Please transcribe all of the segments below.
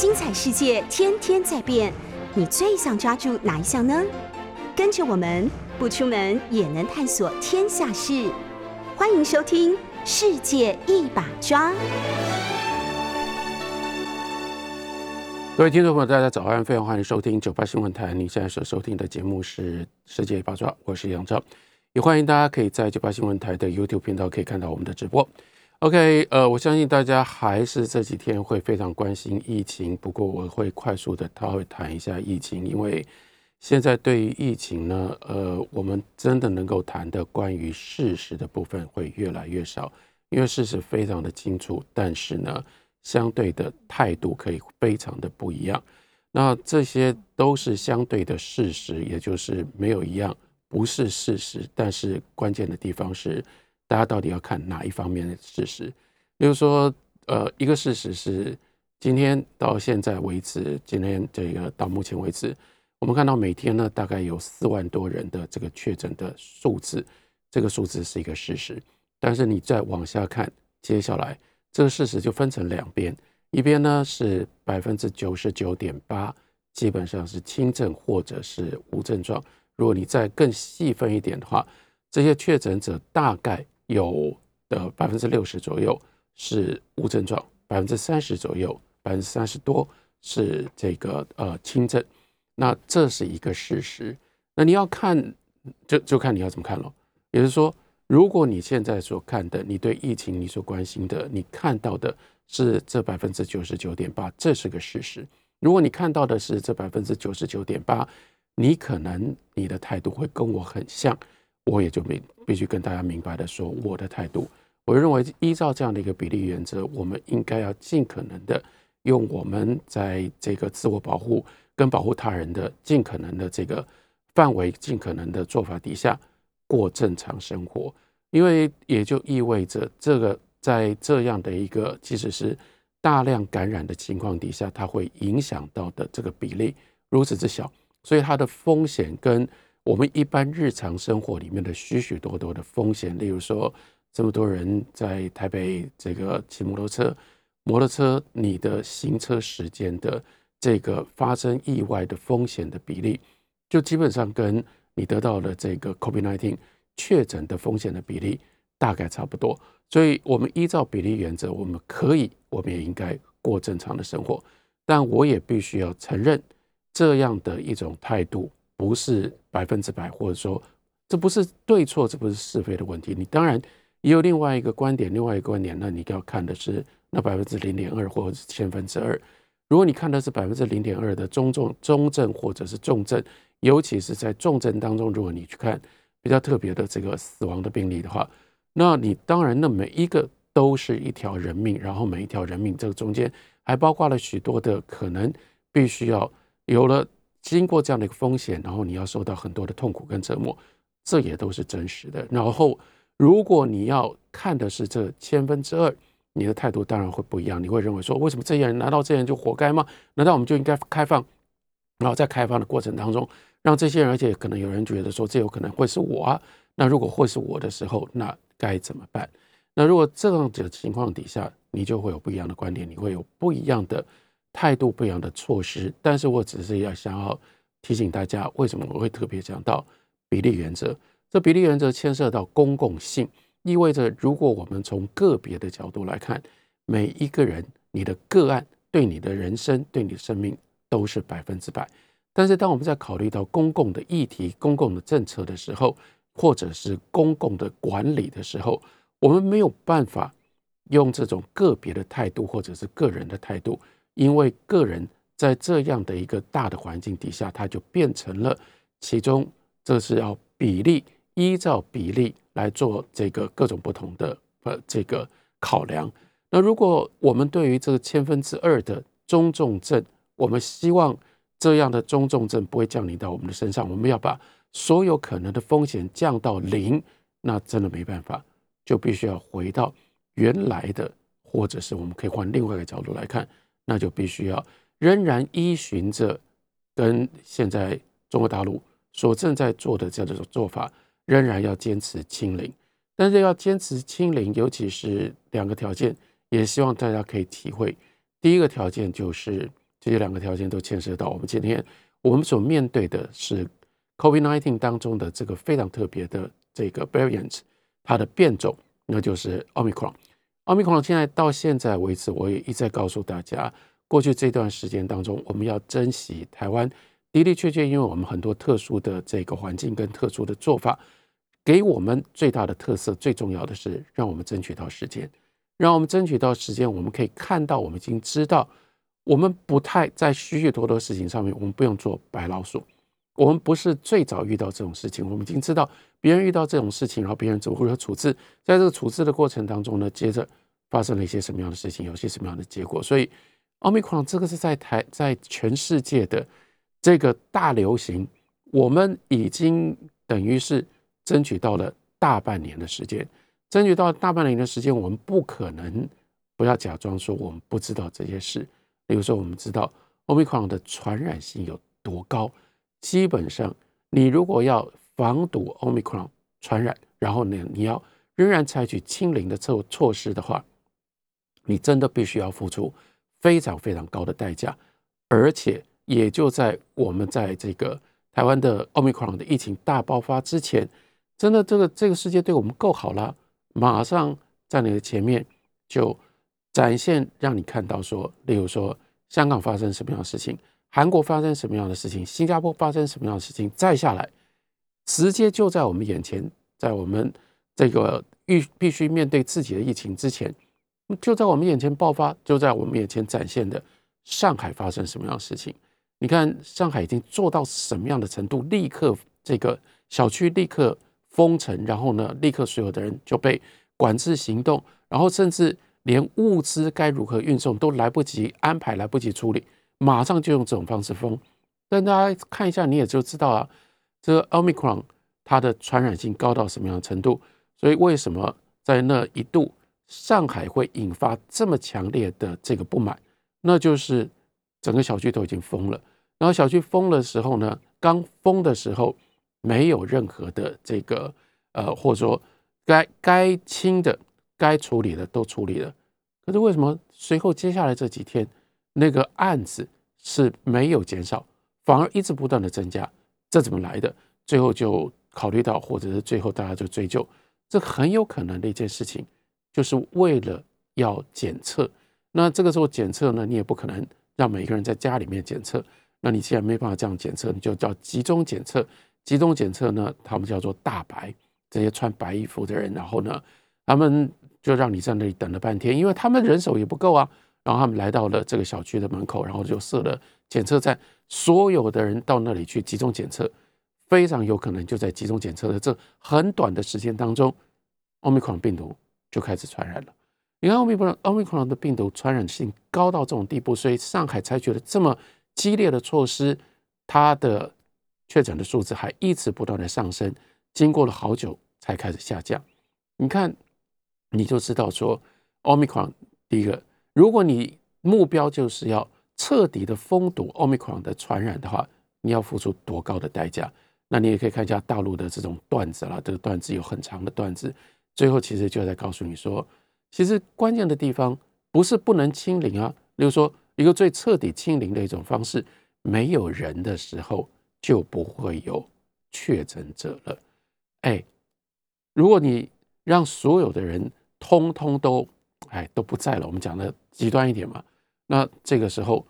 精彩世界天天在变，你最想抓住哪一项呢？跟着我们不出门也能探索天下事，欢迎收听《世界一把抓》。各位听众朋友，大家早安，非常欢迎收听九八新闻台。你现在所收听的节目是《世界一把抓》，我是杨超，也欢迎大家可以在九八新闻台的 YouTube 频道可以看到我们的直播。OK，呃，我相信大家还是这几天会非常关心疫情，不过我会快速的，他会谈一下疫情，因为现在对于疫情呢，呃，我们真的能够谈的关于事实的部分会越来越少，因为事实非常的清楚，但是呢。相对的态度可以非常的不一样，那这些都是相对的事实，也就是没有一样不是事实。但是关键的地方是，大家到底要看哪一方面的事实？比如说，呃，一个事实是，今天到现在为止，今天这个到目前为止，我们看到每天呢大概有四万多人的这个确诊的数字，这个数字是一个事实。但是你再往下看，接下来。这个事实就分成两边，一边呢是百分之九十九点八，基本上是轻症或者是无症状。如果你再更细分一点的话，这些确诊者大概有的百分之六十左右是无症状，百分之三十左右，百分之三十多是这个呃轻症。那这是一个事实。那你要看，就就看你要怎么看了。也就是说。如果你现在所看的，你对疫情你所关心的，你看到的是这百分之九十九点八，这是个事实。如果你看到的是这百分之九十九点八，你可能你的态度会跟我很像，我也就必必须跟大家明白的说，我的态度，我认为依照这样的一个比例原则，我们应该要尽可能的用我们在这个自我保护跟保护他人的尽可能的这个范围，尽可能的做法底下。过正常生活，因为也就意味着这个在这样的一个即使是大量感染的情况底下，它会影响到的这个比例如此之小，所以它的风险跟我们一般日常生活里面的许许多多的风险，例如说这么多人在台北这个骑摩托车，摩托车你的行车时间的这个发生意外的风险的比例，就基本上跟。你得到的这个 COVID-19 确诊的风险的比例大概差不多，所以我们依照比例原则，我们可以，我们也应该过正常的生活。但我也必须要承认，这样的一种态度不是百分之百，或者说这不是对错，这不是是非的问题。你当然也有另外一个观点，另外一个观点，那你要看的是那百分之零点二或者是千分之二。如果你看的是百分之零点二的中重中症或者是重症。尤其是在重症当中，如果你去看比较特别的这个死亡的病例的话，那你当然那每一个都是一条人命，然后每一条人命这个中间还包括了许多的可能必须要有了经过这样的一个风险，然后你要受到很多的痛苦跟折磨，这也都是真实的。然后如果你要看的是这千分之二，你的态度当然会不一样，你会认为说，为什么这些人难道这些人就活该吗？难道我们就应该开放？然后在开放的过程当中。让这些人，而且可能有人觉得说，这有可能会是我啊。那如果会是我的时候，那该怎么办？那如果这样子的情况底下，你就会有不一样的观点，你会有不一样的态度，不一样的措施。但是我只是要想要提醒大家，为什么我会特别讲到比例原则？这比例原则牵涉到公共性，意味着如果我们从个别的角度来看，每一个人，你的个案对你的人生、对你的生命都是百分之百。但是，当我们在考虑到公共的议题、公共的政策的时候，或者是公共的管理的时候，我们没有办法用这种个别的态度或者是个人的态度，因为个人在这样的一个大的环境底下，它就变成了其中这是要比例依照比例来做这个各种不同的呃这个考量。那如果我们对于这个千分之二的中重症，我们希望。这样的中重症不会降临到我们的身上，我们要把所有可能的风险降到零，那真的没办法，就必须要回到原来的，或者是我们可以换另外一个角度来看，那就必须要仍然依循着跟现在中国大陆所正在做的这样的做法，仍然要坚持清零。但是要坚持清零，尤其是两个条件，也希望大家可以体会。第一个条件就是。这些两个条件都牵涉到我们今天我们所面对的是 COVID-19 当中的这个非常特别的这个 variant，它的变种，那就是 Omicron。Omicron 现在到现在为止，我也一再告诉大家，过去这段时间当中，我们要珍惜台湾的的确确，因为我们很多特殊的这个环境跟特殊的做法，给我们最大的特色，最重要的是让我们争取到时间。让我们争取到时间，我们可以看到，我们已经知道，我们不太在许许多多事情上面，我们不用做白老鼠。我们不是最早遇到这种事情，我们已经知道别人遇到这种事情，然后别人怎么如何处置。在这个处置的过程当中呢，接着发生了一些什么样的事情，有些什么样的结果。所以，奥密克戎这个是在台，在全世界的这个大流行，我们已经等于是争取到了大半年的时间。争取到大半年的时间，我们不可能不要假装说我们不知道这些事。比如说，我们知道 Omicron 的传染性有多高。基本上，你如果要防堵 Omicron 传染，然后呢，你要仍然采取清零的措措施的话，你真的必须要付出非常非常高的代价。而且，也就在我们在这个台湾的 Omicron 的疫情大爆发之前，真的这个这个世界对我们够好了。马上在你的前面就展现，让你看到说，例如说香港发生什么样的事情，韩国发生什么样的事情，新加坡发生什么样的事情，再下来直接就在我们眼前，在我们这个必必须面对自己的疫情之前，就在我们眼前爆发，就在我们眼前展现的上海发生什么样的事情？你看上海已经做到什么样的程度？立刻这个小区立刻。封城，然后呢，立刻所有的人就被管制行动，然后甚至连物资该如何运送都来不及安排，来不及处理，马上就用这种方式封。但大家看一下，你也就知道啊，这个奥密克戎它的传染性高到什么样的程度。所以为什么在那一度上海会引发这么强烈的这个不满？那就是整个小区都已经封了，然后小区封的时候呢，刚封的时候。没有任何的这个呃，或者说该该清的、该处理的都处理了。可是为什么随后接下来这几天那个案子是没有减少，反而一直不断的增加？这怎么来的？最后就考虑到，或者是最后大家就追究，这很有可能的一件事情，就是为了要检测。那这个时候检测呢，你也不可能让每个人在家里面检测。那你既然没办法这样检测，你就叫集中检测。集中检测呢，他们叫做大白，这些穿白衣服的人，然后呢，他们就让你在那里等了半天，因为他们人手也不够啊。然后他们来到了这个小区的门口，然后就设了检测站，所有的人到那里去集中检测，非常有可能就在集中检测的这很短的时间当中，奥密克戎病毒就开始传染了。你看奥密克戎，奥密克戎的病毒传染性高到这种地步，所以上海采取了这么激烈的措施，它的。确诊的数字还一直不断的上升，经过了好久才开始下降。你看，你就知道说，Omicron 第一个，如果你目标就是要彻底的封堵 Omicron 的传染的话，你要付出多高的代价？那你也可以看一下大陆的这种段子啦，这个段子有很长的段子，最后其实就在告诉你说，其实关键的地方不是不能清零啊，例如说一个最彻底清零的一种方式，没有人的时候。就不会有确诊者了。哎，如果你让所有的人通通都哎都不在了，我们讲的极端一点嘛，那这个时候，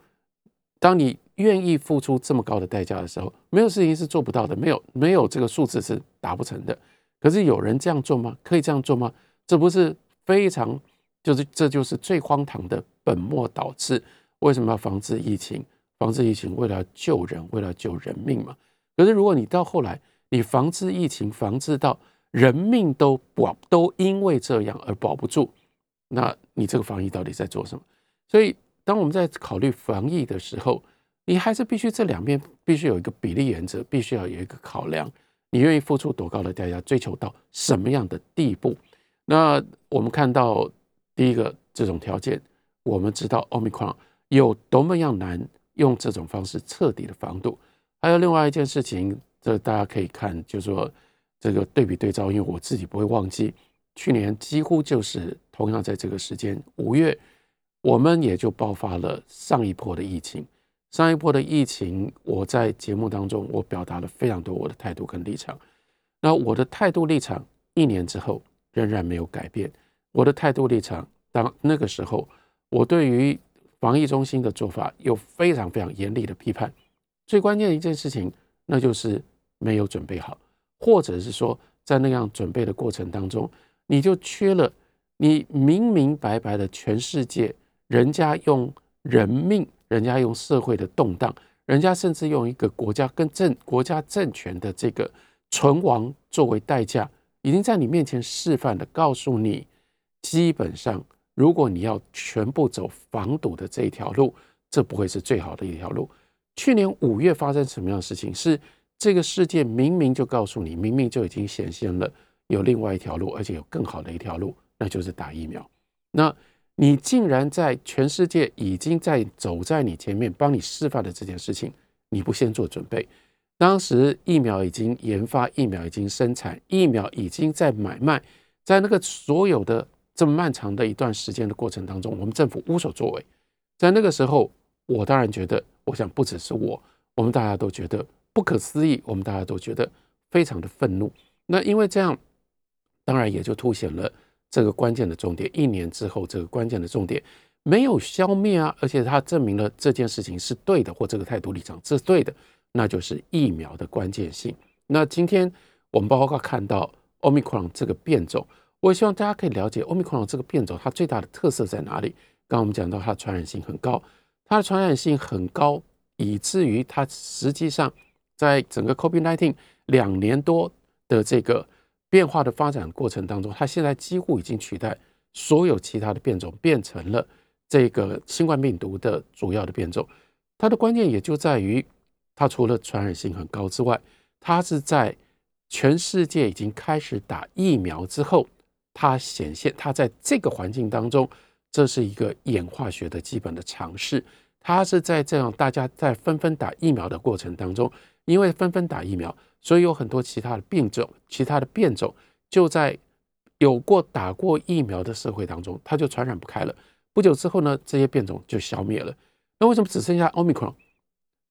当你愿意付出这么高的代价的时候，没有事情是做不到的，没有没有这个数字是达不成的。可是有人这样做吗？可以这样做吗？这不是非常就是这就是最荒唐的本末倒置。为什么要防治疫情？防治疫情，为了救人，为了救人命嘛。可是如果你到后来，你防治疫情，防治到人命都保都因为这样而保不住，那你这个防疫到底在做什么？所以，当我们在考虑防疫的时候，你还是必须这两边必须有一个比例原则，必须要有一个考量。你愿意付出多高的代价，追求到什么样的地步？那我们看到第一个这种条件，我们知道奥密克戎有多么样难。用这种方式彻底的防堵，还有另外一件事情，这大家可以看，就是说这个对比对照，因为我自己不会忘记，去年几乎就是同样在这个时间，五月，我们也就爆发了上一波的疫情。上一波的疫情，我在节目当中我表达了非常多我的态度跟立场。那我的态度立场一年之后仍然没有改变。我的态度立场，当那个时候，我对于防疫中心的做法有非常非常严厉的批判。最关键的一件事情，那就是没有准备好，或者是说在那样准备的过程当中，你就缺了你明明白白的全世界，人家用人命，人家用社会的动荡，人家甚至用一个国家跟政国家政权的这个存亡作为代价，已经在你面前示范的，告诉你。基本上，如果你要全部走防堵的这一条路，这不会是最好的一条路。去年五月发生什么样的事情？是这个世界明明就告诉你，明明就已经显现了有另外一条路，而且有更好的一条路，那就是打疫苗。那你竟然在全世界已经在走在你前面帮你示范的这件事情，你不先做准备？当时疫苗已经研发，疫苗已经生产，疫苗已经在买卖，在那个所有的。这么漫长的一段时间的过程当中，我们政府无所作为。在那个时候，我当然觉得，我想不只是我，我们大家都觉得不可思议，我们大家都觉得非常的愤怒。那因为这样，当然也就凸显了这个关键的重点。一年之后，这个关键的重点没有消灭啊，而且它证明了这件事情是对的，或这个态度立场是对的，那就是疫苗的关键性。那今天我们包括看到 Omicron 这个变种。我希望大家可以了解欧米克戎这个变种，它最大的特色在哪里？刚刚我们讲到它的传染性很高，它的传染性很高，以至于它实际上在整个 COVID-19 两年多的这个变化的发展过程当中，它现在几乎已经取代所有其他的变种，变成了这个新冠病毒的主要的变种。它的关键也就在于，它除了传染性很高之外，它是在全世界已经开始打疫苗之后。它显现，它在这个环境当中，这是一个演化学的基本的尝试。它是在这样大家在纷纷打疫苗的过程当中，因为纷纷打疫苗，所以有很多其他的病种、其他的变种就在有过打过疫苗的社会当中，它就传染不开了。不久之后呢，这些变种就消灭了。那为什么只剩下奥密克戎？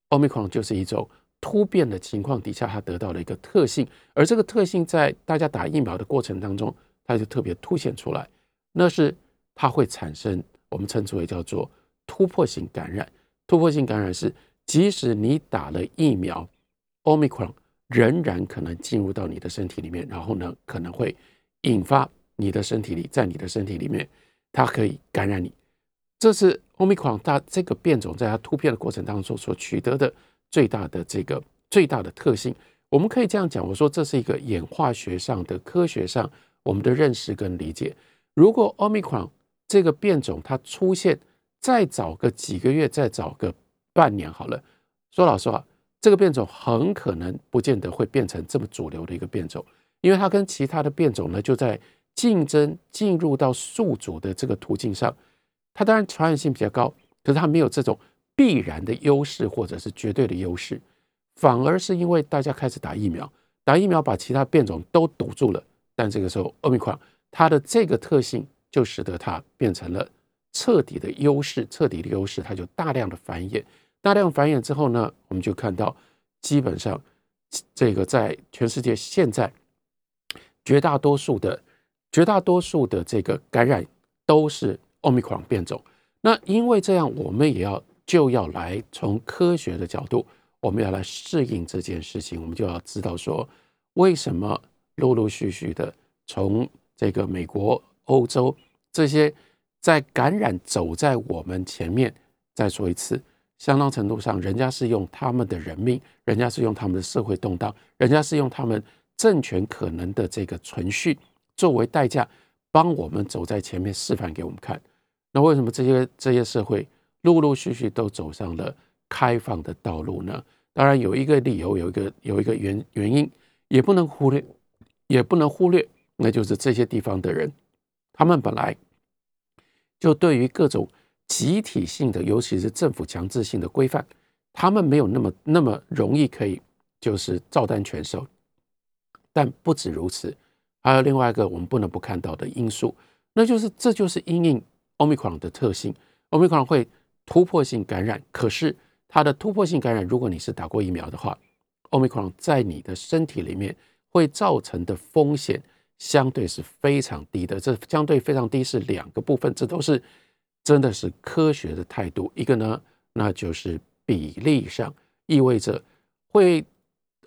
奥密克戎就是一种突变的情况底下，它得到了一个特性，而这个特性在大家打疫苗的过程当中。它就特别凸显出来，那是它会产生我们称之为叫做突破性感染。突破性感染是，即使你打了疫苗，omicron 仍然可能进入到你的身体里面，然后呢，可能会引发你的身体里，在你的身体里面，它可以感染你。这是 omicron 它这个变种在它突变的过程当中所取得的最大的这个最大的特性。我们可以这样讲，我说这是一个演化学上的科学上。我们的认识跟理解，如果 Omicron 这个变种它出现再早个几个月，再早个半年好了。说老实话，这个变种很可能不见得会变成这么主流的一个变种，因为它跟其他的变种呢，就在竞争进入到宿主的这个途径上，它当然传染性比较高，可是它没有这种必然的优势或者是绝对的优势，反而是因为大家开始打疫苗，打疫苗把其他变种都堵住了。但这个时候，奥密克戎它的这个特性就使得它变成了彻底的优势，彻底的优势，它就大量的繁衍，大量繁衍之后呢，我们就看到，基本上这个在全世界现在绝大多数的绝大多数的这个感染都是奥密克戎变种。那因为这样，我们也要就要来从科学的角度，我们要来适应这件事情，我们就要知道说为什么。陆陆续续的从这个美国、欧洲这些在感染走在我们前面，再说一次，相当程度上，人家是用他们的人命，人家是用他们的社会动荡，人家是用他们政权可能的这个存续作为代价，帮我们走在前面示范给我们看。那为什么这些这些社会陆陆续续都走上了开放的道路呢？当然有一个理由，有一个有一个原原因，也不能忽略。也不能忽略，那就是这些地方的人，他们本来就对于各种集体性的，尤其是政府强制性的规范，他们没有那么那么容易可以就是照单全收。但不止如此，还有另外一个我们不能不看到的因素，那就是这就是因应奥密克戎的特性，奥密克戎会突破性感染，可是它的突破性感染，如果你是打过疫苗的话，Omicron 在你的身体里面会造成的风险相对是非常低的。这相对非常低是两个部分，这都是真的是科学的态度。一个呢，那就是比例上意味着会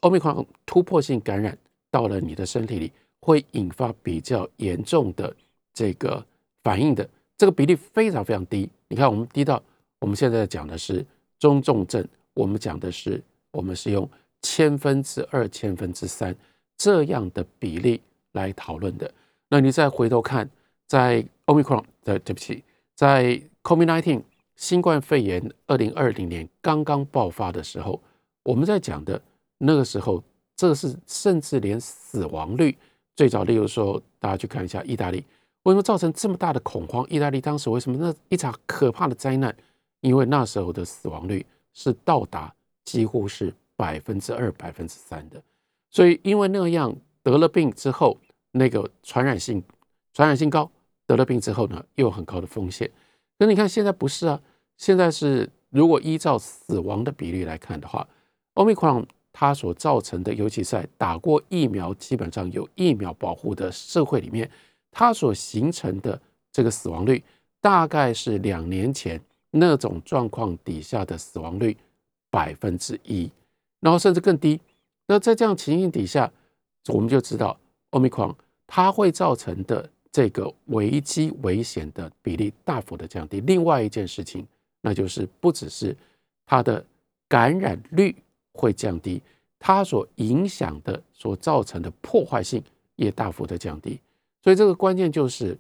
Omicron 突破性感染到了你的身体里，会引发比较严重的这个反应的。这个比例非常非常低。你看，我们低到我们现在讲的是。中重症，我们讲的是，我们是用千分之二、千分之三这样的比例来讨论的。那你再回头看，在 Omicron 的对不起，在 COVID-19 新冠肺炎二零二零年刚刚爆发的时候，我们在讲的那个时候，这是甚至连死亡率最早，例如说，大家去看一下意大利，为什么造成这么大的恐慌？意大利当时为什么那一场可怕的灾难？因为那时候的死亡率是到达几乎是百分之二、百分之三的，所以因为那样得了病之后，那个传染性传染性高，得了病之后呢，又有很高的风险。可你看现在不是啊，现在是如果依照死亡的比例来看的话奥密克戎它所造成的，尤其在打过疫苗、基本上有疫苗保护的社会里面，它所形成的这个死亡率，大概是两年前。那种状况底下的死亡率百分之一，然后甚至更低。那在这样情形底下，我们就知道奥密克戎它会造成的这个危机危险的比例大幅的降低。另外一件事情，那就是不只是它的感染率会降低，它所影响的所造成的破坏性也大幅的降低。所以这个关键就是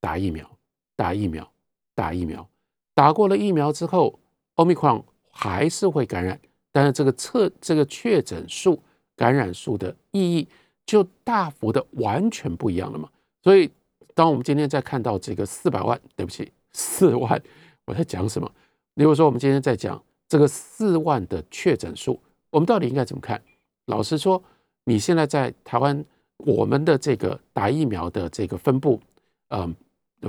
打疫苗，打疫苗，打疫苗。打过了疫苗之后，奥密克戎还是会感染，但是这个测这个确诊数、感染数的意义就大幅的完全不一样了嘛。所以，当我们今天在看到这个四百万，对不起，四万，我在讲什么？例如说，我们今天在讲这个四万的确诊数，我们到底应该怎么看？老实说，你现在在台湾，我们的这个打疫苗的这个分布，嗯，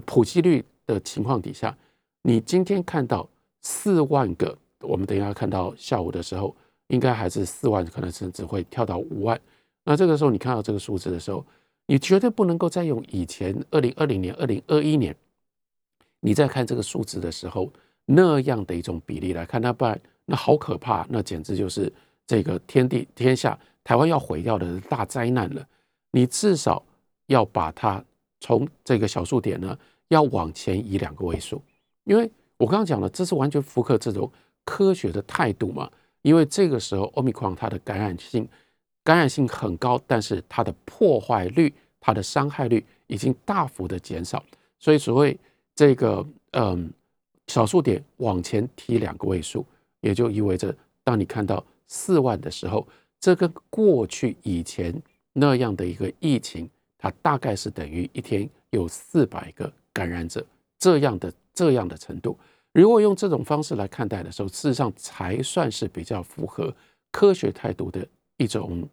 普及率的情况底下。你今天看到四万个，我们等一下看到下午的时候，应该还是四万，可能甚至会跳到五万。那这个时候你看到这个数字的时候，你绝对不能够再用以前二零二零年、二零二一年你在看这个数字的时候那样的一种比例来看，那不然那好可怕，那简直就是这个天地天下台湾要毁掉的大灾难了。你至少要把它从这个小数点呢，要往前移两个位数。因为我刚刚讲了，这是完全符合这种科学的态度嘛。因为这个时候，奥密克戎它的感染性感染性很高，但是它的破坏率、它的伤害率已经大幅的减少。所以所谓这个嗯小数点往前提两个位数，也就意味着当你看到四万的时候，这跟过去以前那样的一个疫情，它大概是等于一天有四百个感染者这样的。这样的程度，如果用这种方式来看待的时候，事实上才算是比较符合科学态度的一种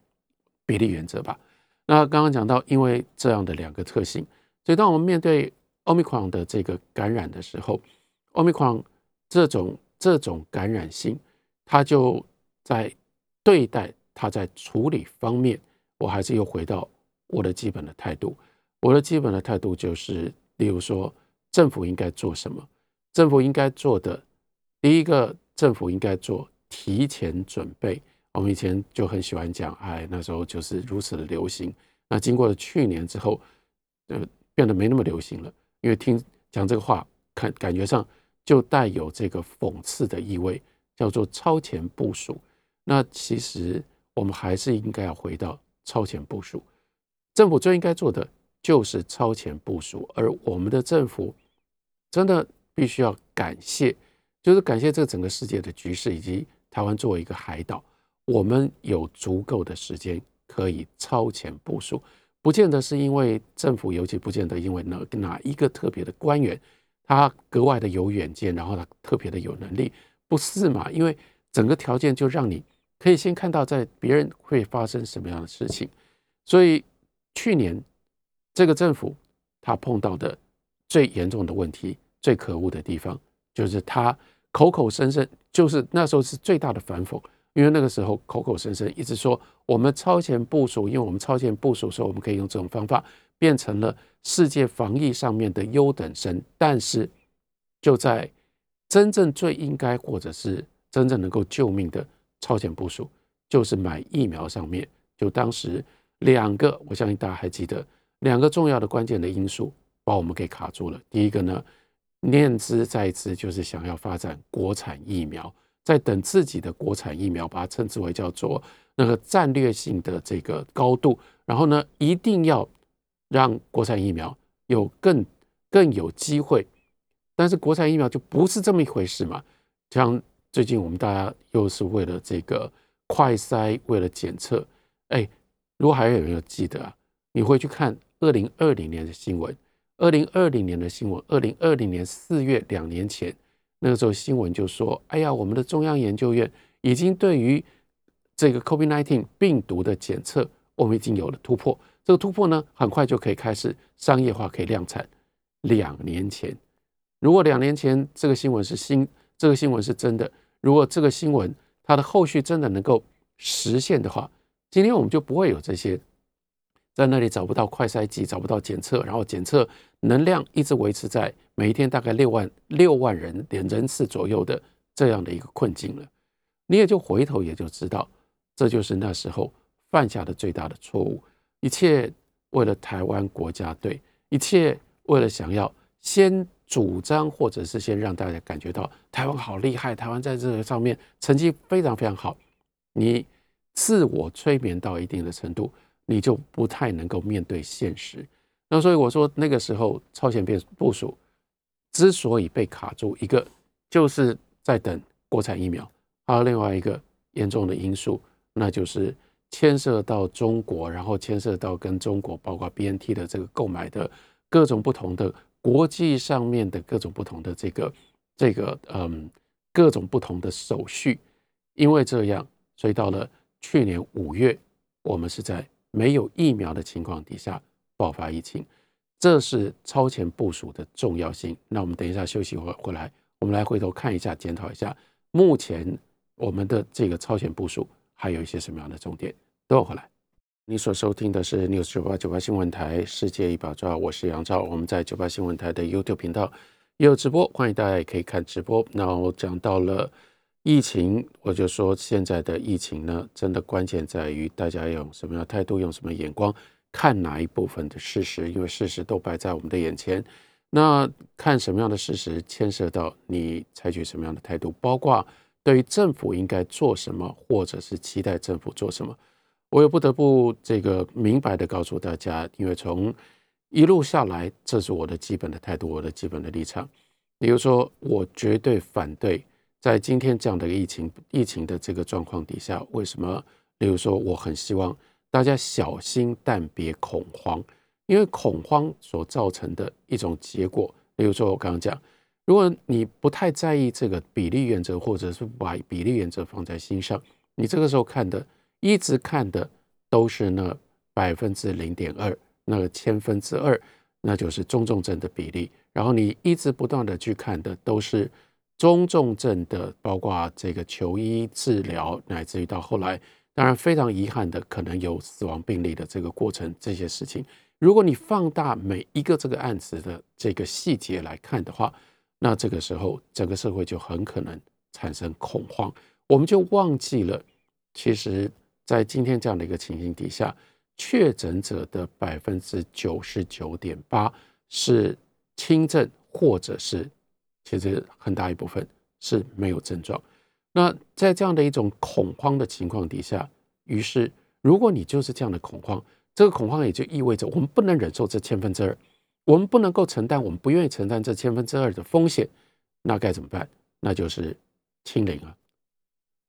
比例原则吧。那刚刚讲到，因为这样的两个特性，所以当我们面对奥密克戎的这个感染的时候，奥密克戎这种这种感染性，它就在对待它在处理方面，我还是又回到我的基本的态度。我的基本的态度就是，例如说。政府应该做什么？政府应该做的第一个，政府应该做提前准备。我们以前就很喜欢讲，哎，那时候就是如此的流行。那经过了去年之后，呃，变得没那么流行了。因为听讲这个话，看感觉上就带有这个讽刺的意味，叫做超前部署。那其实我们还是应该要回到超前部署。政府最应该做的就是超前部署，而我们的政府。真的必须要感谢，就是感谢这整个世界的局势，以及台湾作为一个海岛，我们有足够的时间可以超前部署。不见得是因为政府，尤其不见得因为哪哪一个特别的官员，他格外的有远见，然后他特别的有能力，不是嘛？因为整个条件就让你可以先看到在别人会发生什么样的事情。所以去年这个政府他碰到的。最严重的问题、最可恶的地方，就是他口口声声就是那时候是最大的反讽，因为那个时候口口声声一直说我们超前部署，因为我们超前部署的时候，我们可以用这种方法变成了世界防疫上面的优等生。但是就在真正最应该或者是真正能够救命的超前部署，就是买疫苗上面，就当时两个，我相信大家还记得两个重要的关键的因素。把我们给卡住了。第一个呢，念兹在兹，就是想要发展国产疫苗，在等自己的国产疫苗，把它称之为叫做那个战略性的这个高度。然后呢，一定要让国产疫苗有更更有机会。但是国产疫苗就不是这么一回事嘛。像最近我们大家又是为了这个快筛，为了检测。哎，如果还有人有记得啊，你会去看二零二零年的新闻。二零二零年的新闻，二零二零年四月两年前，那个时候新闻就说：“哎呀，我们的中央研究院已经对于这个 COVID-19 病毒的检测，我们已经有了突破。这个突破呢，很快就可以开始商业化，可以量产。”两年前，如果两年前这个新闻是新，这个新闻是真的，如果这个新闻它的后续真的能够实现的话，今天我们就不会有这些。在那里找不到快筛剂，找不到检测，然后检测能量一直维持在每一天大概六万六万人点人次左右的这样的一个困境了。你也就回头也就知道，这就是那时候犯下的最大的错误。一切为了台湾国家队，一切为了想要先主张或者是先让大家感觉到台湾好厉害，台湾在这个上面成绩非常非常好。你自我催眠到一定的程度。你就不太能够面对现实，那所以我说那个时候超前变部署之所以被卡住，一个就是在等国产疫苗，还有另外一个严重的因素，那就是牵涉到中国，然后牵涉到跟中国包括 BNT 的这个购买的各种不同的国际上面的各种不同的这个这个嗯各种不同的手续，因为这样，所以到了去年五月，我们是在。没有疫苗的情况底下爆发疫情，这是超前部署的重要性。那我们等一下休息会回来，我们来回头看一下，检讨一下目前我们的这个超前部署还有一些什么样的重点。等我回来。你所收听的是 News 九八九八新闻台世界一把抓，我是杨照。我们在九八新闻台的 YouTube 频道也有直播，欢迎大家也可以看直播。那我讲到了。疫情，我就说现在的疫情呢，真的关键在于大家用什么样的态度，用什么眼光看哪一部分的事实，因为事实都摆在我们的眼前。那看什么样的事实，牵涉到你采取什么样的态度，包括对于政府应该做什么，或者是期待政府做什么。我也不得不这个明白的告诉大家，因为从一路下来，这是我的基本的态度，我的基本的立场。比如说，我绝对反对。在今天这样的一个疫情疫情的这个状况底下，为什么？例如说，我很希望大家小心，但别恐慌，因为恐慌所造成的一种结果。例如说，我刚刚讲，如果你不太在意这个比例原则，或者是把比例原则放在心上，你这个时候看的，一直看的都是那百分之零点二，那个千分之二，那就是中重症的比例。然后你一直不断的去看的都是。中重症的，包括这个求医治疗，乃至于到后来，当然非常遗憾的，可能有死亡病例的这个过程，这些事情，如果你放大每一个这个案子的这个细节来看的话，那这个时候整个社会就很可能产生恐慌，我们就忘记了，其实，在今天这样的一个情形底下，确诊者的百分之九十九点八是轻症或者是。其实很大一部分是没有症状。那在这样的一种恐慌的情况底下，于是如果你就是这样的恐慌，这个恐慌也就意味着我们不能忍受这千分之二，我们不能够承担，我们不愿意承担这千分之二的风险，那该怎么办？那就是清零啊！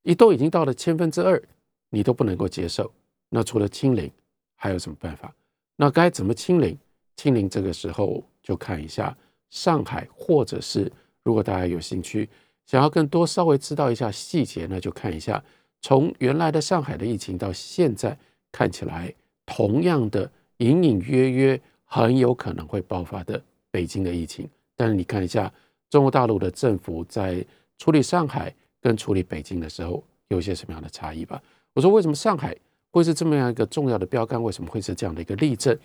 你都已经到了千分之二，你都不能够接受，那除了清零还有什么办法？那该怎么清零？清零这个时候就看一下上海或者是。如果大家有兴趣，想要更多稍微知道一下细节，那就看一下从原来的上海的疫情到现在看起来同样的隐隐约约很有可能会爆发的北京的疫情。但是你看一下中国大陆的政府在处理上海跟处理北京的时候有一些什么样的差异吧。我说为什么上海会是这么样一个重要的标杆？为什么会是这样的一个例证？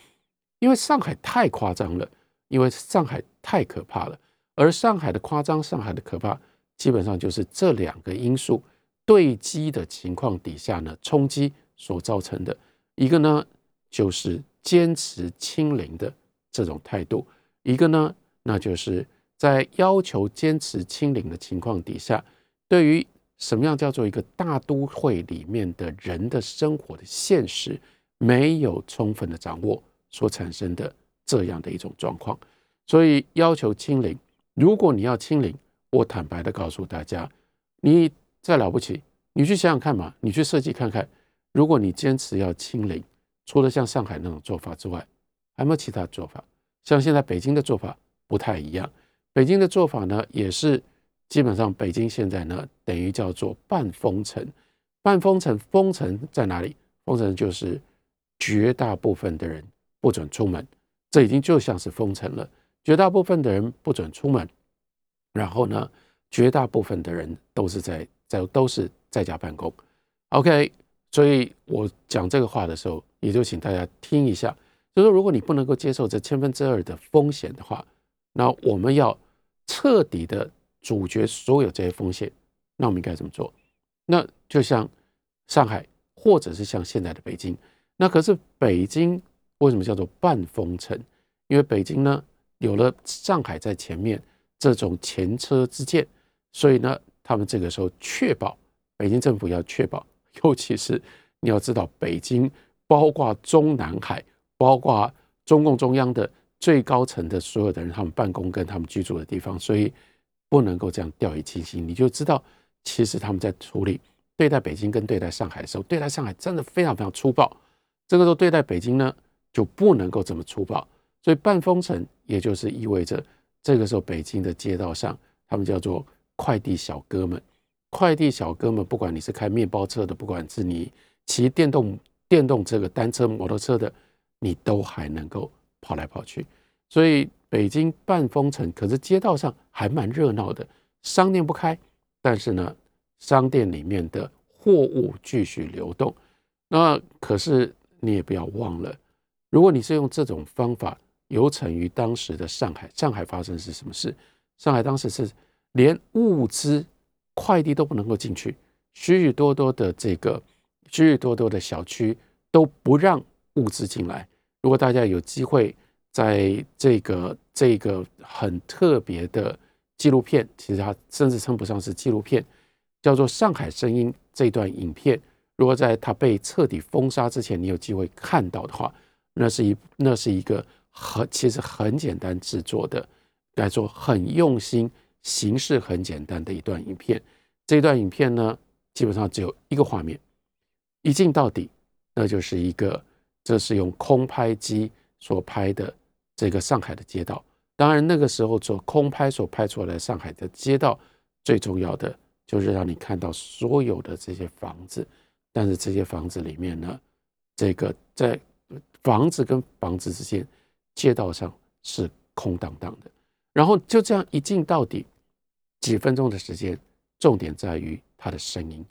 因为上海太夸张了，因为上海太可怕了。而上海的夸张，上海的可怕，基本上就是这两个因素对击的情况底下呢，冲击所造成的。一个呢，就是坚持清零的这种态度；一个呢，那就是在要求坚持清零的情况底下，对于什么样叫做一个大都会里面的人的生活的现实没有充分的掌握所产生的这样的一种状况。所以要求清零。如果你要清零，我坦白的告诉大家，你再了不起，你去想想看嘛，你去设计看看，如果你坚持要清零，除了像上海那种做法之外，还有没有其他做法？像现在北京的做法不太一样，北京的做法呢，也是基本上北京现在呢，等于叫做半封城，半封城，封城在哪里？封城就是绝大部分的人不准出门，这已经就像是封城了。绝大部分的人不准出门，然后呢，绝大部分的人都是在在都是在家办公。OK，所以我讲这个话的时候，也就请大家听一下。就说如果你不能够接受这千分之二的风险的话，那我们要彻底的阻绝所有这些风险，那我们应该怎么做？那就像上海，或者是像现在的北京。那可是北京为什么叫做半封城？因为北京呢？有了上海在前面这种前车之鉴，所以呢，他们这个时候确保北京政府要确保，尤其是你要知道，北京包括中南海，包括中共中央的最高层的所有的人，他们办公跟他们居住的地方，所以不能够这样掉以轻心。你就知道，其实他们在处理对待北京跟对待上海的时候，对待上海真的非常非常粗暴。这个时候对待北京呢，就不能够这么粗暴。所以半封城，也就是意味着这个时候北京的街道上，他们叫做快递小哥们。快递小哥们，不管你是开面包车的，不管是你骑电动电动这个单车、摩托车的，你都还能够跑来跑去。所以北京半封城，可是街道上还蛮热闹的，商店不开，但是呢，商店里面的货物继续流动。那可是你也不要忘了，如果你是用这种方法。有成于当时的上海，上海发生是什么事？上海当时是连物资快递都不能够进去，许许多多的这个许许多多的小区都不让物资进来。如果大家有机会在这个这个很特别的纪录片，其实它甚至称不上是纪录片，叫做《上海声音》这段影片，如果在它被彻底封杀之前，你有机会看到的话，那是一那是一个。很其实很简单制作的，该说很用心，形式很简单的一段影片。这段影片呢，基本上只有一个画面，一镜到底，那就是一个，这是用空拍机所拍的这个上海的街道。当然那个时候做空拍所拍出来上海的街道，最重要的就是让你看到所有的这些房子，但是这些房子里面呢，这个在房子跟房子之间。街道上是空荡荡的，然后就这样一进到底，几分钟的时间，重点在于它的声音。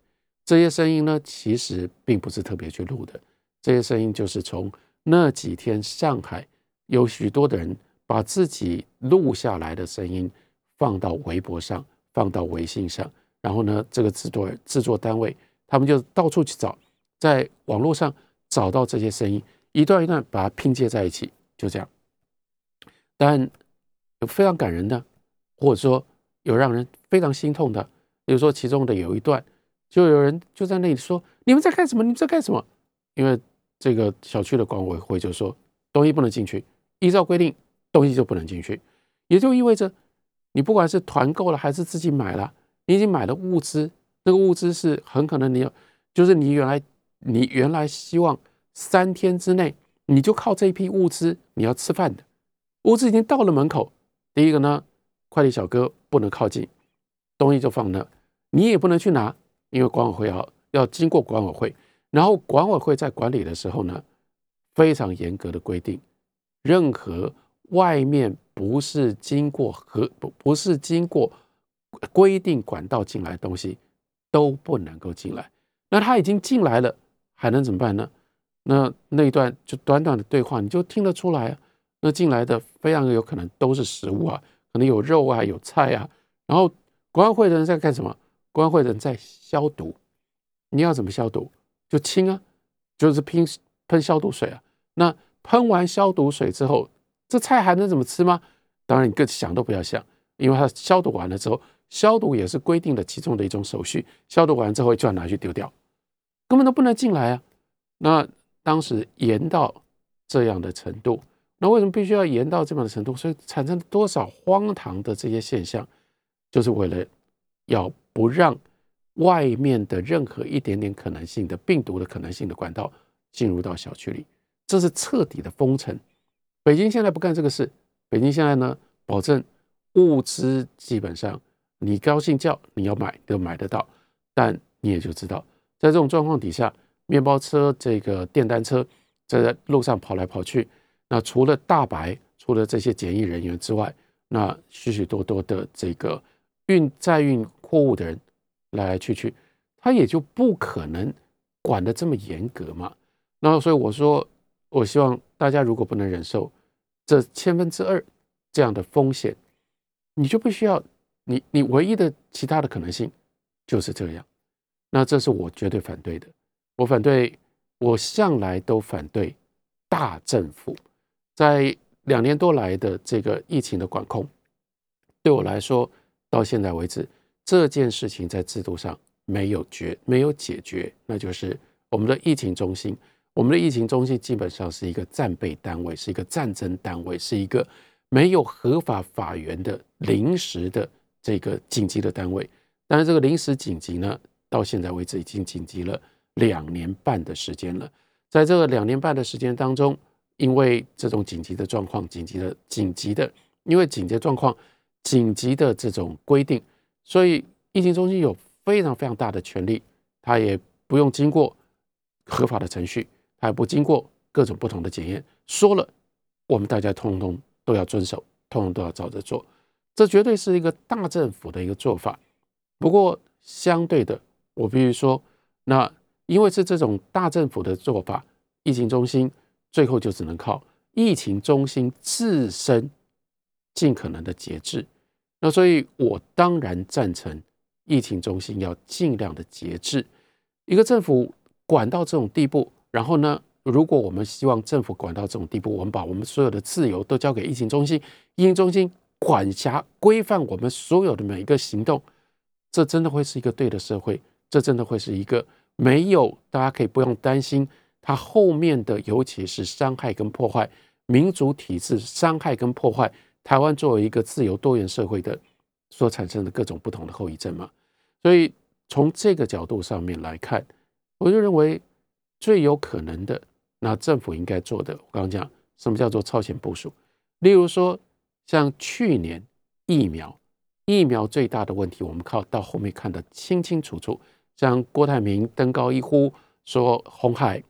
这些声音呢，其实并不是特别去录的，这些声音就是从那几天上海有许多的人把自己录下来的声音放到微博上，放到微信上，然后呢，这个制作制作单位他们就到处去找，在网络上找到这些声音，一段一段把它拼接在一起，就这样。但有非常感人的，或者说有让人非常心痛的。比如说，其中的有一段，就有人就在那里说：“你们在干什么？你们在干什么？”因为这个小区的管委会就说东西不能进去，依照规定东西就不能进去，也就意味着你不管是团购了还是自己买了，你已经买了物资，那个物资是很可能你要，就是你原来你原来希望三天之内你就靠这一批物资你要吃饭的。物资已经到了门口，第一个呢，快递小哥不能靠近，东西就放那，你也不能去拿，因为管委会要要经过管委会，然后管委会在管理的时候呢，非常严格的规定，任何外面不是经过和不不是经过规定管道进来的东西都不能够进来。那他已经进来了，还能怎么办呢？那那一段就短短的对话，你就听得出来啊。那进来的非常有可能都是食物啊，可能有肉啊，有菜啊。然后国安会的人在干什么？国安会的人在消毒。你要怎么消毒？就清啊，就是喷喷消毒水啊。那喷完消毒水之后，这菜还能怎么吃吗？当然，你更想都不要想，因为它消毒完了之后，消毒也是规定的其中的一种手续。消毒完之后就要拿去丢掉，根本都不能进来啊。那当时严到这样的程度，那为什么必须要严到这样的程度？所以产生多少荒唐的这些现象，就是为了要不让外面的任何一点点可能性的病毒的可能性的管道进入到小区里。这是彻底的封城。北京现在不干这个事。北京现在呢，保证物资基本上你高兴叫你要买都买得到。但你也就知道，在这种状况底下，面包车、这个电单车在路上跑来跑去，那除了大白、除了这些检疫人员之外，那许许多多的这个运载运货物的人来来去去，他也就不可能管得这么严格嘛。那所以我说。我希望大家如果不能忍受这千分之二这样的风险，你就不需要你你唯一的其他的可能性就是这样。那这是我绝对反对的。我反对，我向来都反对大政府在两年多来的这个疫情的管控。对我来说，到现在为止，这件事情在制度上没有决没有解决，那就是我们的疫情中心。我们的疫情中心基本上是一个战备单位，是一个战争单位，是一个没有合法法源的临时的这个紧急的单位。但是这个临时紧急呢，到现在为止已经紧急了两年半的时间了。在这个两年半的时间当中，因为这种紧急的状况、紧急的紧急的，因为紧急状况、紧急的这种规定，所以疫情中心有非常非常大的权力，它也不用经过合法的程序。还不经过各种不同的检验，说了，我们大家通通都要遵守，通通都要照着做，这绝对是一个大政府的一个做法。不过相对的，我必须说，那因为是这种大政府的做法，疫情中心最后就只能靠疫情中心自身尽可能的节制。那所以我当然赞成疫情中心要尽量的节制。一个政府管到这种地步。然后呢？如果我们希望政府管到这种地步，我们把我们所有的自由都交给疫情中心，疫情中心管辖规范我们所有的每一个行动，这真的会是一个对的社会？这真的会是一个没有大家可以不用担心它后面的，尤其是伤害跟破坏民主体制、伤害跟破坏台湾作为一个自由多元社会的所产生的各种不同的后遗症嘛？所以从这个角度上面来看，我就认为。最有可能的，那政府应该做的，我刚刚讲什么叫做超前部署？例如说，像去年疫苗，疫苗最大的问题，我们靠到后面看得清清楚楚。像郭台铭登高一呼，说红海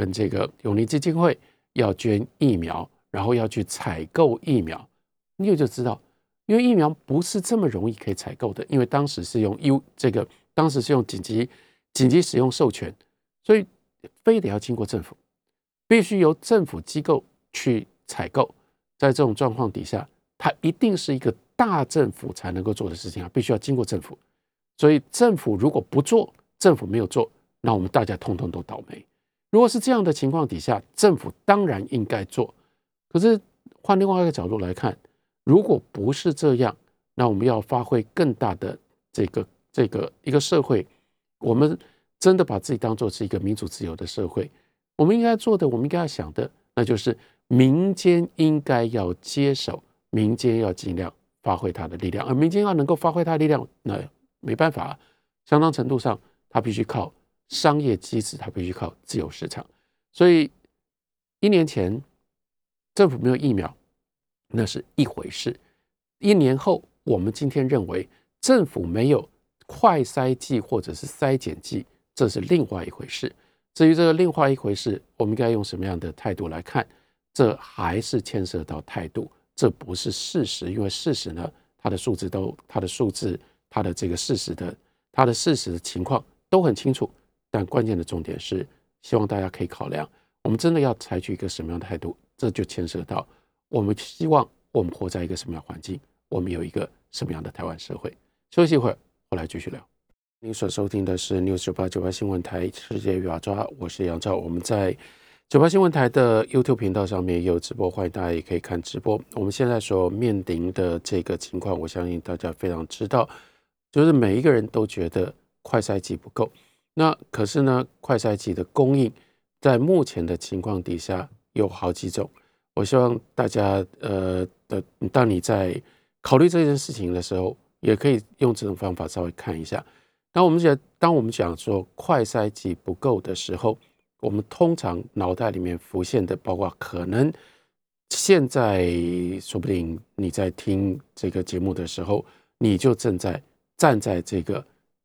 跟这个永利基金会要捐疫苗，然后要去采购疫苗，你也就知道，因为疫苗不是这么容易可以采购的，因为当时是用 U 这个，当时是用紧急紧急使用授权，所以。非得要经过政府，必须由政府机构去采购。在这种状况底下，它一定是一个大政府才能够做的事情啊，必须要经过政府。所以政府如果不做，政府没有做，那我们大家通通都倒霉。如果是这样的情况底下，政府当然应该做。可是换另外一个角度来看，如果不是这样，那我们要发挥更大的这个这个一个社会，我们。真的把自己当做是一个民主自由的社会，我们应该做的，我们应该要想的，那就是民间应该要接手，民间要尽量发挥它的力量，而民间要能够发挥它的力量，那没办法，相当程度上，它必须靠商业机制，它必须靠自由市场。所以一年前政府没有疫苗，那是一回事；一年后，我们今天认为政府没有快筛剂或者是筛检剂。这是另外一回事。至于这个另外一回事，我们应该用什么样的态度来看？这还是牵涉到态度，这不是事实。因为事实呢，它的数字都，它的数字它的这个事实的它的事实的情况都很清楚，但关键的重点是，希望大家可以考量，我们真的要采取一个什么样的态度，这就牵涉到我们希望我们活在一个什么样环境，我们有一个什么样的台湾社会。休息一会儿，回来继续聊。您所收听的是 News 九八九八新闻台世界与亚抓，我是杨照，我们在。九八新闻台的 YouTube 频道上面也有直播，欢迎大家也可以看直播。我们现在所面临的这个情况，我相信大家非常知道，就是每一个人都觉得快筛剂不够。那可是呢，快筛剂的供应在目前的情况底下有好几种。我希望大家呃的，当你在考虑这件事情的时候，也可以用这种方法稍微看一下。当我们讲，当我们讲说快筛剂不够的时候，我们通常脑袋里面浮现的，包括可能现在说不定你在听这个节目的时候，你就正在站在这个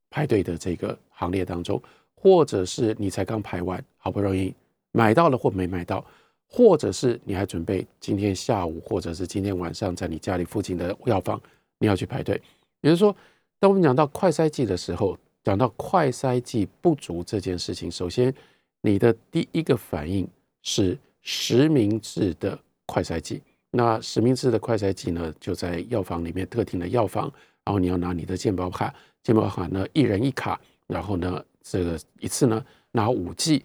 排队的这个行列当中，或者是你才刚排完，好不容易买到了或没买到，或者是你还准备今天下午或者是今天晚上在你家里附近的药房你要去排队。也就是说，当我们讲到快筛剂的时候，讲到快筛剂不足这件事情，首先。你的第一个反应是实名制的快筛剂，那实名制的快筛剂呢，就在药房里面特定的药房，然后你要拿你的健保卡，健保卡呢一人一卡，然后呢这个一次呢拿五剂，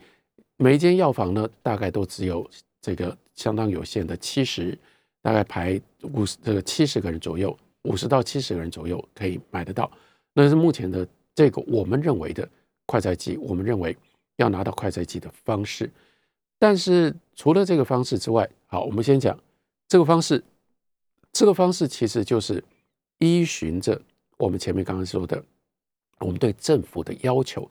每一间药房呢大概都只有这个相当有限的七十，大概排五十这个七十个人左右，五十到七十个人左右可以买得到，那是目前的这个我们认为的快筛剂，我们认为。要拿到快筛剂的方式，但是除了这个方式之外，好，我们先讲这个方式。这个方式其实就是依循着我们前面刚刚说的，我们对政府的要求，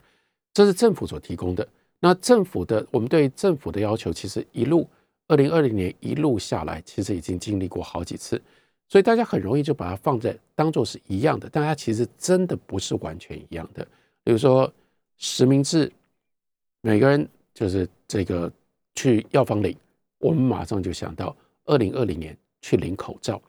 这是政府所提供的。那政府的我们对政府的要求，其实一路二零二零年一路下来，其实已经经历过好几次，所以大家很容易就把它放在当做是一样的，但它其实真的不是完全一样的。比如说实名制。每个人就是这个去药房领，我们马上就想到二零二零年去领口罩。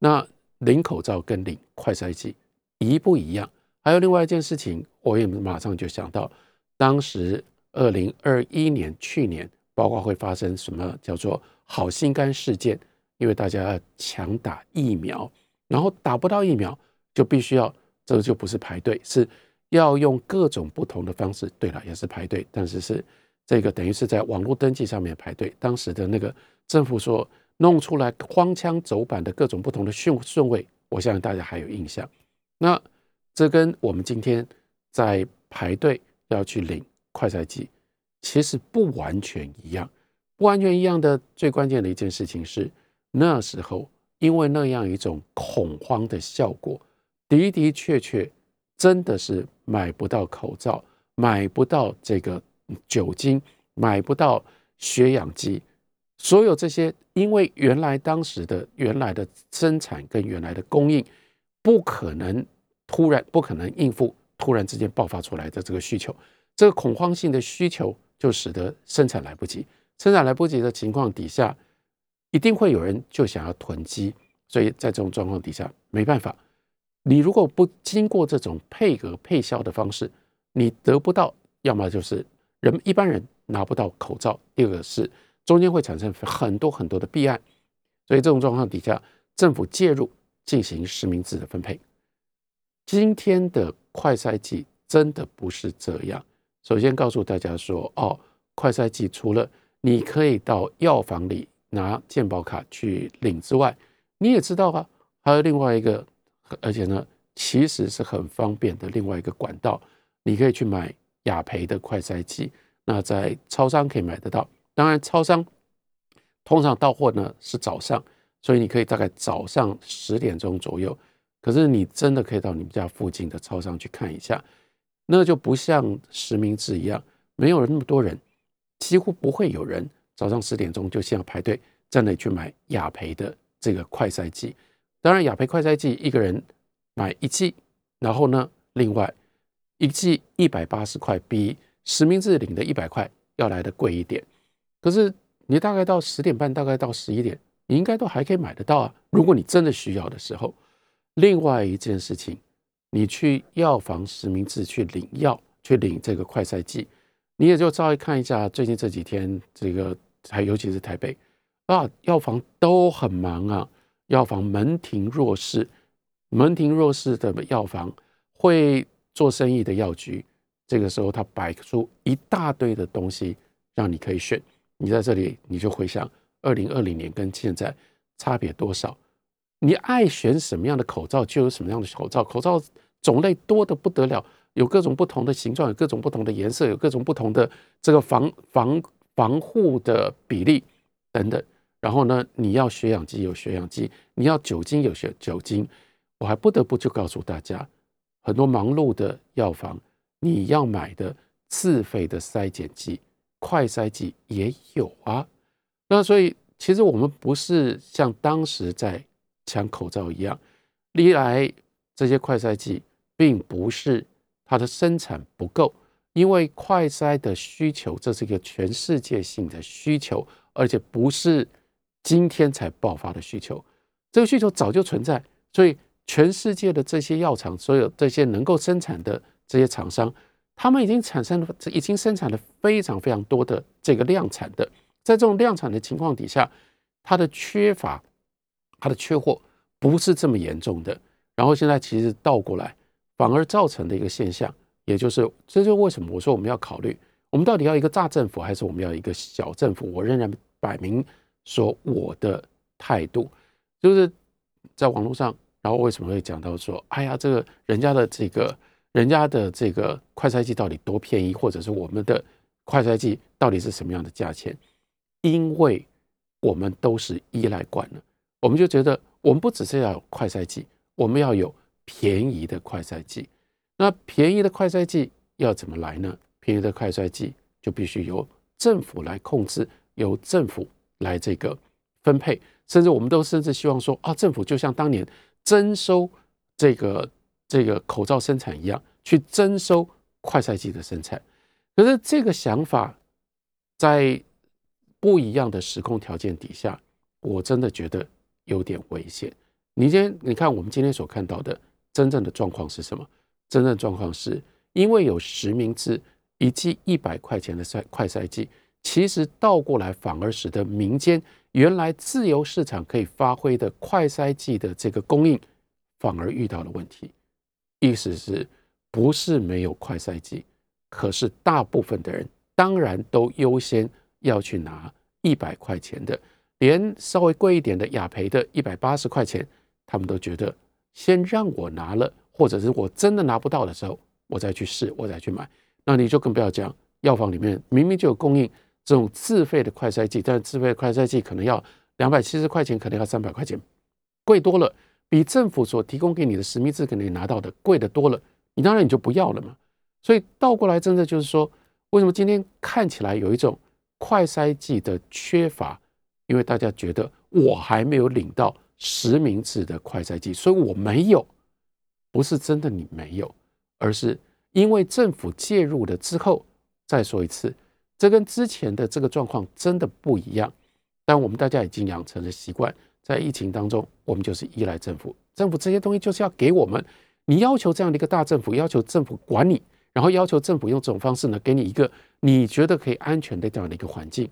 那领口罩跟领快筛剂一不一样？还有另外一件事情，我也马上就想到，当时二零二一年去年，包括会发生什么叫做好心肝事件，因为大家要强打疫苗，然后打不到疫苗就必须要，这个就不是排队，是。要用各种不同的方式，对了，也是排队，但是是这个等于是在网络登记上面排队。当时的那个政府说弄出来荒腔走板的各种不同的顺顺位，我相信大家还有印象。那这跟我们今天在排队要去领快赛剂，其实不完全一样。不完全一样的最关键的一件事情是，那时候因为那样一种恐慌的效果，的的确确。真的是买不到口罩，买不到这个酒精，买不到血氧机，所有这些，因为原来当时的原来的生产跟原来的供应，不可能突然不可能应付突然之间爆发出来的这个需求，这个恐慌性的需求就使得生产来不及，生产来不及的情况底下，一定会有人就想要囤积，所以在这种状况底下没办法。你如果不经过这种配额配销的方式，你得不到，要么就是人一般人拿不到口罩，第二个是中间会产生很多很多的弊案，所以这种状况底下，政府介入进行实名制的分配。今天的快筛剂真的不是这样。首先告诉大家说，哦，快筛剂除了你可以到药房里拿健保卡去领之外，你也知道啊，还有另外一个。而且呢，其实是很方便的。另外一个管道，你可以去买雅培的快筛剂，那在超商可以买得到。当然，超商通常到货呢是早上，所以你可以大概早上十点钟左右。可是你真的可以到你们家附近的超商去看一下，那就不像实名制一样，没有那么多人，几乎不会有人早上十点钟就先要排队在那里去买雅培的这个快筛剂。当然，雅培快筛剂一个人买一剂，然后呢，另外一剂一百八十块，比实名制领的一百块要来的贵一点。可是你大概到十点半，大概到十一点，你应该都还可以买得到啊。如果你真的需要的时候，另外一件事情，你去药房实名制去领药，去领这个快筛剂，你也就稍微看一下最近这几天这个，还尤其是台北啊，药房都很忙啊，药房门庭若市，门庭若市的药房会做生意的药局，这个时候他摆出一大堆的东西让你可以选，你在这里你就回想二零二零年跟现在差别多少。你爱选什么样的口罩，就有什么样的口罩。口罩种类多的不得了，有各种不同的形状，有各种不同的颜色，有各种不同的这个防防防护的比例等等。然后呢，你要血氧机有血氧机，你要酒精有血酒精。我还不得不就告诉大家，很多忙碌的药房，你要买的自费的筛检剂、快筛剂也有啊。那所以其实我们不是像当时在。抢口罩一样，历来这些快筛剂并不是它的生产不够，因为快筛的需求这是一个全世界性的需求，而且不是今天才爆发的需求，这个需求早就存在，所以全世界的这些药厂，所有这些能够生产的这些厂商，他们已经产生了，已经生产了非常非常多的这个量产的，在这种量产的情况底下，它的缺乏。它的缺货不是这么严重的，然后现在其实倒过来，反而造成的一个现象，也就是这就为什么我说我们要考虑，我们到底要一个大政府，还是我们要一个小政府？我仍然摆明说我的态度，就是在网络上，然后为什么会讲到说，哎呀，这个人家的这个人家的这个快筛剂到底多便宜，或者是我们的快筛剂到底是什么样的价钱？因为我们都是依赖惯了。我们就觉得，我们不只是要有快赛季，我们要有便宜的快赛季。那便宜的快赛季要怎么来呢？便宜的快赛季就必须由政府来控制，由政府来这个分配。甚至我们都甚至希望说，啊，政府就像当年征收这个这个口罩生产一样，去征收快赛季的生产。可是这个想法在不一样的时空条件底下，我真的觉得。有点危险。你今天你看，我们今天所看到的真正的状况是什么？真正状况是因为有实名制，一剂一百块钱的赛快赛剂，其实倒过来反而使得民间原来自由市场可以发挥的快赛剂的这个供应，反而遇到了问题。意思是不是没有快赛剂？可是大部分的人当然都优先要去拿一百块钱的。连稍微贵一点的雅培的一百八十块钱，他们都觉得先让我拿了，或者是我真的拿不到的时候，我再去试，我再去买。那你就更不要讲，药房里面明明就有供应这种自费的快筛剂，但是自费快筛剂可能要两百七十块钱，可能要三百块钱，贵多了，比政府所提供给你的实名制可能拿到的贵的多了。你当然你就不要了嘛。所以倒过来，真的就是说，为什么今天看起来有一种快筛剂的缺乏？因为大家觉得我还没有领到实名制的快筛剂，所以我没有，不是真的你没有，而是因为政府介入了之后。再说一次，这跟之前的这个状况真的不一样。但我们大家已经养成了习惯，在疫情当中，我们就是依赖政府，政府这些东西就是要给我们。你要求这样的一个大政府，要求政府管你，然后要求政府用这种方式呢，给你一个你觉得可以安全的这样的一个环境。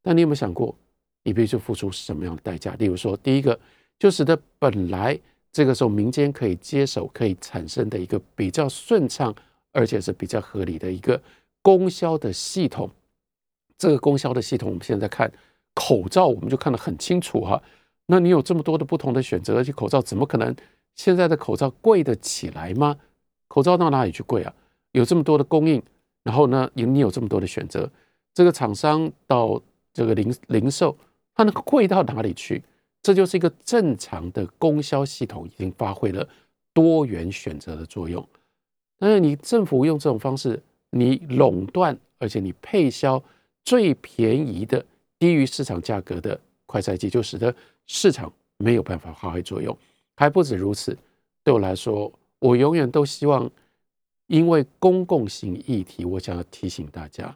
但你有没有想过？你必须付出什么样的代价？例如说，第一个就使得本来这个时候民间可以接手、可以产生的一个比较顺畅，而且是比较合理的一个供销的系统。这个供销的系统，我们现在看口罩，我们就看得很清楚哈。那你有这么多的不同的选择，而且口罩怎么可能现在的口罩贵得起来吗？口罩到哪里去贵啊？有这么多的供应，然后呢，你有这么多的选择，这个厂商到这个零零售。它能贵到哪里去？这就是一个正常的供销系统，已经发挥了多元选择的作用。但是你政府用这种方式，你垄断，而且你配销最便宜的、低于市场价格的快赛剂，就使得市场没有办法发挥作用。还不止如此，对我来说，我永远都希望，因为公共性议题，我想要提醒大家。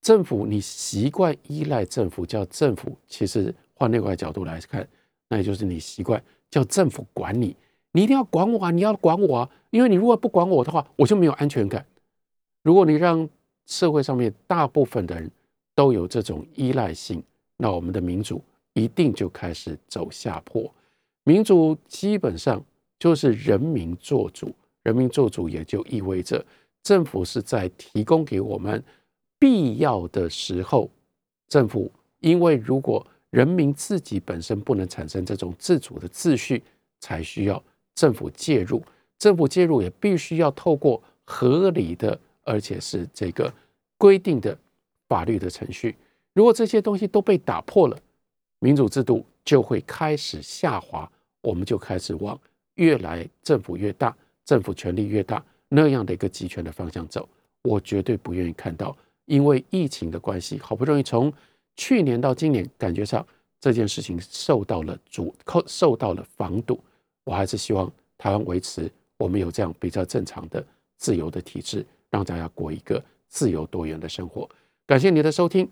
政府，你习惯依赖政府，叫政府。其实换另外角度来看，那也就是你习惯叫政府管你，你一定要管我啊！你要管我啊！因为你如果不管我的话，我就没有安全感。如果你让社会上面大部分的人都有这种依赖性，那我们的民主一定就开始走下坡。民主基本上就是人民做主，人民做主也就意味着政府是在提供给我们必要的时候，政府因为如果人民自己本身不能产生这种自主的秩序，才需要政府介入。政府介入也必须要透过合理的，而且是这个规定的法律的程序。如果这些东西都被打破了，民主制度就会开始下滑，我们就开始往越来政府越大、政府权力越大那样的一个集权的方向走。我绝对不愿意看到，因为疫情的关系，好不容易从去年到今年，感觉上这件事情受到了阻，受到了防堵。我还是希望台湾维持我们有这样比较正常的自由的体制，让大家过一个自由多元的生活。感谢你的收听。